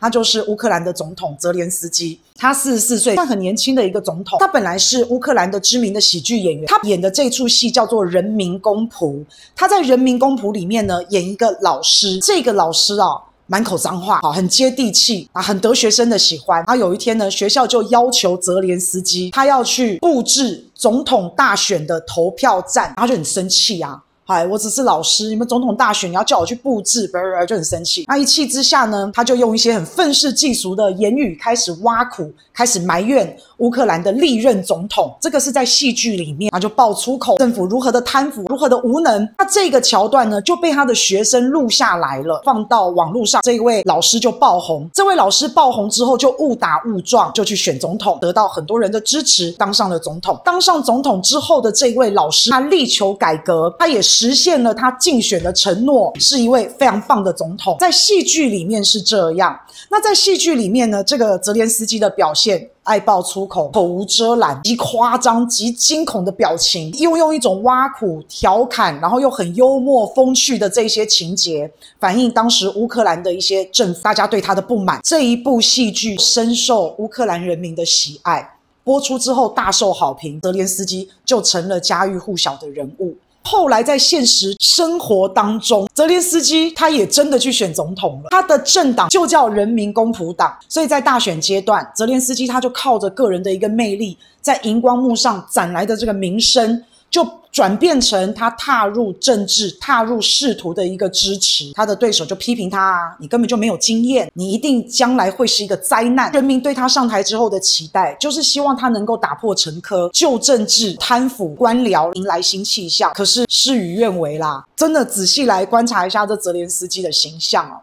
他就是乌克兰的总统泽连斯基。他四十四岁，但很年轻的一个总统。他本来是乌克兰的知名的喜剧演员，他演的这出戏叫做《人民公仆》。他在《人民公仆》里面呢，演一个老师。这个老师啊，满口脏话，啊，很接地气啊，很得学生的喜欢。然后有一天呢，学校就要求泽连斯基，他要去布置总统大选的投票站，他就很生气啊。嗨，我只是老师，你们总统大选你要叫我去布置，不是就很生气。那一气之下呢，他就用一些很愤世嫉俗的言语开始挖苦，开始埋怨乌克兰的历任总统。这个是在戏剧里面，他就爆粗口，政府如何的贪腐，如何的无能。那这个桥段呢，就被他的学生录下来了，放到网络上。这一位老师就爆红。这位老师爆红之后，就误打误撞就去选总统，得到很多人的支持，当上了总统。当上总统之后的这位老师，他力求改革，他也。实现了他竞选的承诺，是一位非常棒的总统。在戏剧里面是这样，那在戏剧里面呢，这个泽连斯基的表现爱爆粗口，口无遮拦，极夸张、极惊恐的表情，又用一种挖苦、调侃，然后又很幽默、风趣的这些情节，反映当时乌克兰的一些政府大家对他的不满。这一部戏剧深受乌克兰人民的喜爱，播出之后大受好评，泽连斯基就成了家喻户晓的人物。后来在现实生活当中，泽连斯基他也真的去选总统了。他的政党就叫人民公仆党，所以在大选阶段，泽连斯基他就靠着个人的一个魅力，在荧光幕上攒来的这个名声。就转变成他踏入政治、踏入仕途的一个支持，他的对手就批评他啊，你根本就没有经验，你一定将来会是一个灾难。人民对他上台之后的期待，就是希望他能够打破陈疴，旧政治、贪腐、官僚，迎来新气象。可是事与愿违啦，真的仔细来观察一下这泽连斯基的形象哦，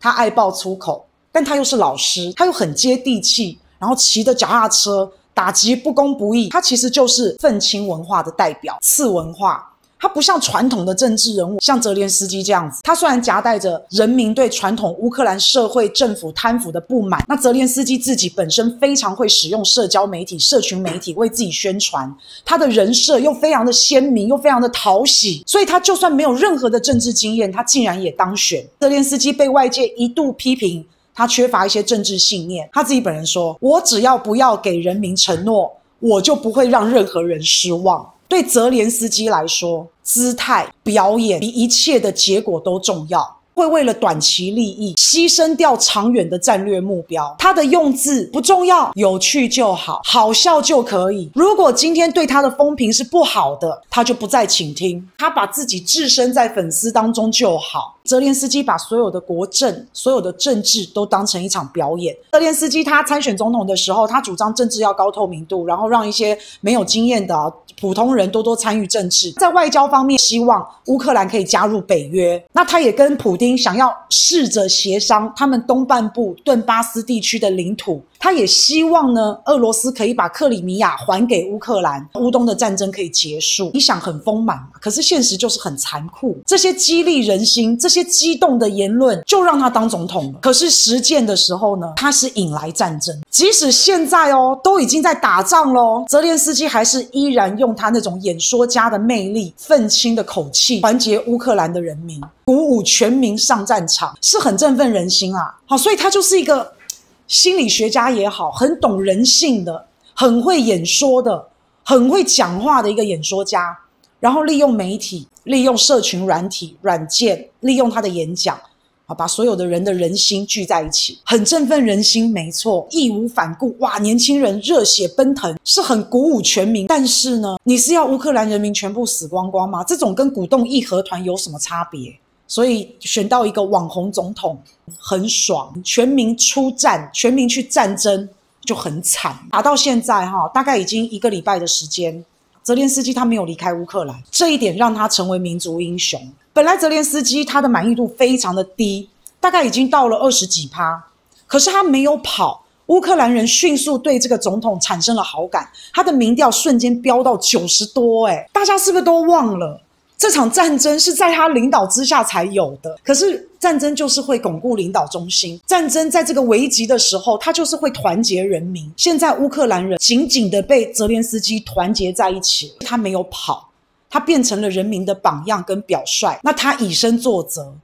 他爱爆粗口，但他又是老师，他又很接地气，然后骑着脚踏车。打击不公不义，他其实就是愤青文化的代表，次文化。他不像传统的政治人物，像泽连斯基这样子。他虽然夹带着人民对传统乌克兰社会政府贪腐的不满，那泽连斯基自己本身非常会使用社交媒体、社群媒体为自己宣传，他的人设又非常的鲜明，又非常的讨喜，所以他就算没有任何的政治经验，他竟然也当选。泽连斯基被外界一度批评。他缺乏一些政治信念。他自己本人说：“我只要不要给人民承诺，我就不会让任何人失望。”对泽连斯基来说，姿态、表演比一切的结果都重要。会为了短期利益牺牲掉长远的战略目标。他的用字不重要，有趣就好，好笑就可以。如果今天对他的风评是不好的，他就不再倾听。他把自己置身在粉丝当中就好。泽连斯基把所有的国政、所有的政治都当成一场表演。泽连斯基他参选总统的时候，他主张政治要高透明度，然后让一些没有经验的普通人多多参与政治。在外交方面，希望乌克兰可以加入北约。那他也跟普丁想要试着协商他们东半部顿巴斯地区的领土。他也希望呢，俄罗斯可以把克里米亚还给乌克兰，乌东的战争可以结束。你想很丰满？可是现实就是很残酷。这些激励人心、这些激动的言论，就让他当总统了。可是实践的时候呢，他是引来战争。即使现在哦，都已经在打仗喽，泽连斯基还是依然用他那种演说家的魅力、愤青的口气，团结乌克兰的人民，鼓舞全民上战场，是很振奋人心啊。好，所以他就是一个。心理学家也好，很懂人性的，很会演说的，很会讲话的一个演说家。然后利用媒体，利用社群软体软件，利用他的演讲，啊，把所有的人的人心聚在一起，很振奋人心。没错，义无反顾，哇，年轻人热血奔腾，是很鼓舞全民。但是呢，你是要乌克兰人民全部死光光吗？这种跟鼓动义和团有什么差别？所以选到一个网红总统很爽，全民出战，全民去战争就很惨。打到现在哈，大概已经一个礼拜的时间，泽连斯基他没有离开乌克兰，这一点让他成为民族英雄。本来泽连斯基他的满意度非常的低，大概已经到了二十几趴，可是他没有跑，乌克兰人迅速对这个总统产生了好感，他的民调瞬间飙到九十多，诶，大家是不是都忘了？这场战争是在他领导之下才有的，可是战争就是会巩固领导中心。战争在这个危急的时候，他就是会团结人民。现在乌克兰人紧紧的被泽连斯基团结在一起，他没有跑，他变成了人民的榜样跟表率。那他以身作则，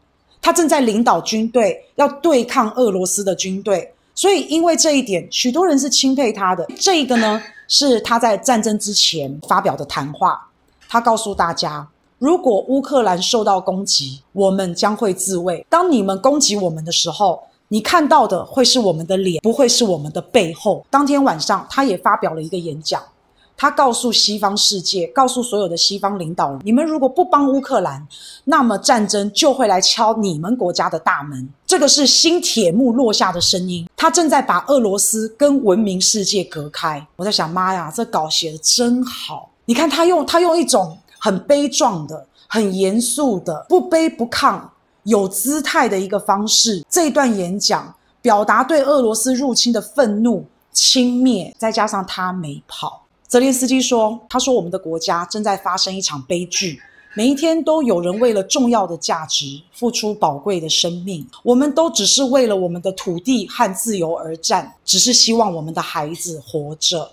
他正在领导军队要对抗俄罗斯的军队，所以因为这一点，许多人是钦佩他的。这个呢，是他在战争之前发表的谈话，他告诉大家。如果乌克兰受到攻击，我们将会自卫。当你们攻击我们的时候，你看到的会是我们的脸，不会是我们的背后。当天晚上，他也发表了一个演讲，他告诉西方世界，告诉所有的西方领导人：你们如果不帮乌克兰，那么战争就会来敲你们国家的大门。这个是新铁幕落下的声音，他正在把俄罗斯跟文明世界隔开。我在想，妈呀，这稿写得真好！你看他用他用一种。很悲壮的、很严肃的、不卑不亢、有姿态的一个方式。这段演讲表达对俄罗斯入侵的愤怒、轻蔑，再加上他没跑。泽连斯基说：“他说我们的国家正在发生一场悲剧，每一天都有人为了重要的价值付出宝贵的生命。我们都只是为了我们的土地和自由而战，只是希望我们的孩子活着。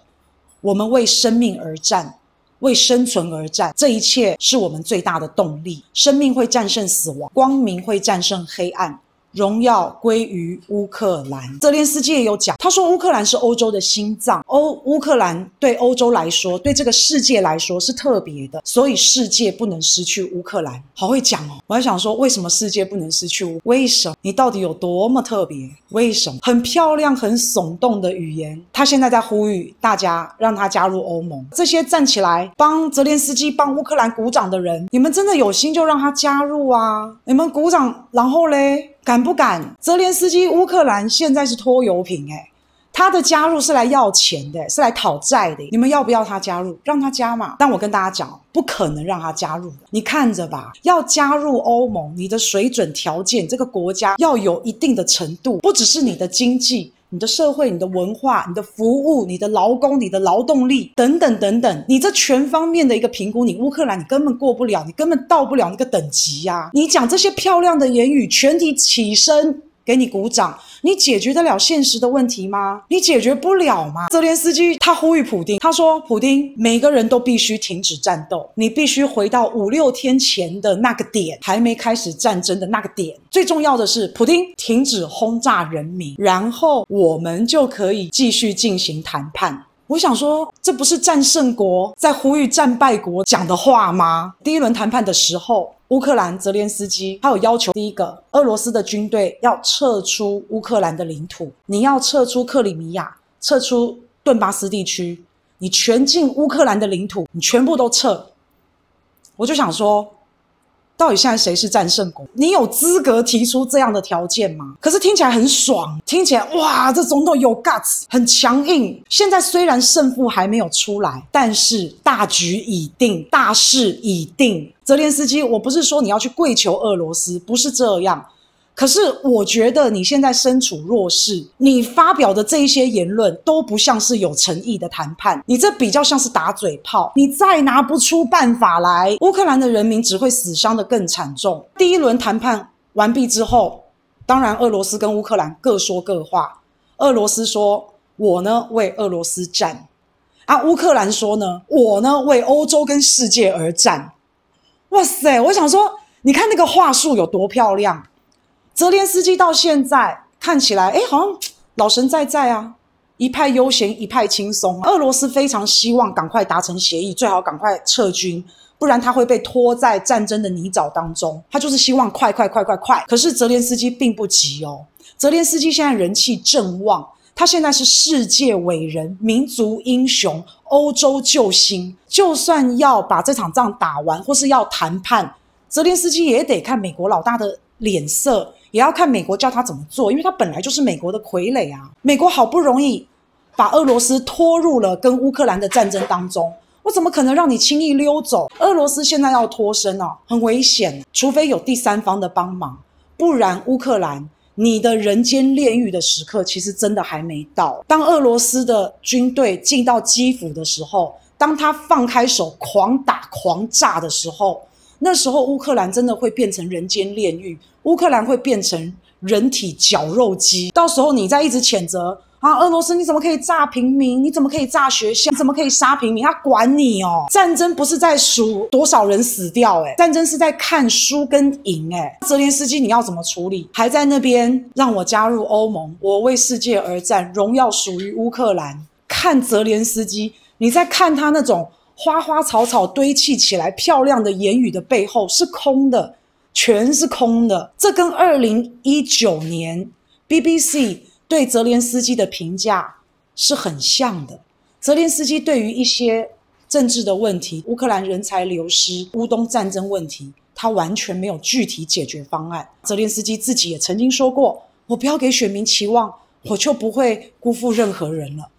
我们为生命而战。”为生存而战，这一切是我们最大的动力。生命会战胜死亡，光明会战胜黑暗。荣耀归于乌克兰。泽连斯基也有讲，他说乌克兰是欧洲的心脏，欧乌克兰对欧洲来说，对这个世界来说是特别的，所以世界不能失去乌克兰。好会讲哦，我还想说，为什么世界不能失去乌？为什么？你到底有多么特别？为什么？很漂亮、很耸动的语言。他现在在呼吁大家让他加入欧盟。这些站起来帮泽连斯基、帮乌克兰鼓掌的人，你们真的有心就让他加入啊！你们鼓掌，然后嘞？敢不敢？泽连斯基，乌克兰现在是拖油瓶，诶他的加入是来要钱的，是来讨债的。你们要不要他加入？让他加嘛。但我跟大家讲，不可能让他加入的。你看着吧，要加入欧盟，你的水准条件，这个国家要有一定的程度，不只是你的经济。你的社会、你的文化、你的服务、你的劳工、你的劳动力等等等等，你这全方面的一个评估，你乌克兰你根本过不了，你根本到不了那个等级呀、啊！你讲这些漂亮的言语，全体起身。给你鼓掌，你解决得了现实的问题吗？你解决不了吗？泽连斯基他呼吁普丁，他说：“普丁，每个人都必须停止战斗，你必须回到五六天前的那个点，还没开始战争的那个点。最重要的是，普丁停止轰炸人民，然后我们就可以继续进行谈判。”我想说，这不是战胜国在呼吁战败国讲的话吗？第一轮谈判的时候。乌克兰泽连斯基他有要求，第一个，俄罗斯的军队要撤出乌克兰的领土，你要撤出克里米亚，撤出顿巴斯地区，你全境乌克兰的领土，你全部都撤。我就想说。到底现在谁是战胜国？你有资格提出这样的条件吗？可是听起来很爽，听起来哇，这总统有 guts，很强硬。现在虽然胜负还没有出来，但是大局已定，大势已定。泽连斯基，我不是说你要去跪求俄罗斯，不是这样。可是我觉得你现在身处弱势，你发表的这一些言论都不像是有诚意的谈判，你这比较像是打嘴炮。你再拿不出办法来，乌克兰的人民只会死伤的更惨重。第一轮谈判完毕之后，当然俄罗斯跟乌克兰各说各话。俄罗斯说：“我呢为俄罗斯战。”啊，乌克兰说呢：“我呢为欧洲跟世界而战。”哇塞，我想说，你看那个话术有多漂亮。泽连斯基到现在看起来，哎，好像老神在在啊，一派悠闲，一派轻松。俄罗斯非常希望赶快达成协议，最好赶快撤军，不然他会被拖在战争的泥沼当中。他就是希望快快快快快。可是泽连斯基并不急哦。泽连斯基现在人气正旺，他现在是世界伟人、民族英雄、欧洲救星。就算要把这场仗打完，或是要谈判，泽连斯基也得看美国老大的脸色。也要看美国叫他怎么做，因为他本来就是美国的傀儡啊。美国好不容易把俄罗斯拖入了跟乌克兰的战争当中，我怎么可能让你轻易溜走？俄罗斯现在要脱身哦，很危险，除非有第三方的帮忙，不然乌克兰你的人间炼狱的时刻其实真的还没到。当俄罗斯的军队进到基辅的时候，当他放开手狂打狂炸的时候。那时候乌克兰真的会变成人间炼狱，乌克兰会变成人体绞肉机。到时候你再一直谴责啊，俄罗斯你怎么可以炸平民？你怎么可以炸学校？你怎么可以杀平民？他管你哦！战争不是在数多少人死掉，诶，战争是在看输跟赢，诶，泽连斯基你要怎么处理？还在那边让我加入欧盟，我为世界而战，荣耀属于乌克兰。看泽连斯基，你在看他那种花花草草堆砌起来漂亮的言语的背后是空的，全是空的。这跟二零一九年 BBC 对泽连斯基的评价是很像的。泽连斯基对于一些政治的问题，乌克兰人才流失、乌东战争问题，他完全没有具体解决方案。泽连斯基自己也曾经说过：“我不要给选民期望，我就不会辜负任何人了。”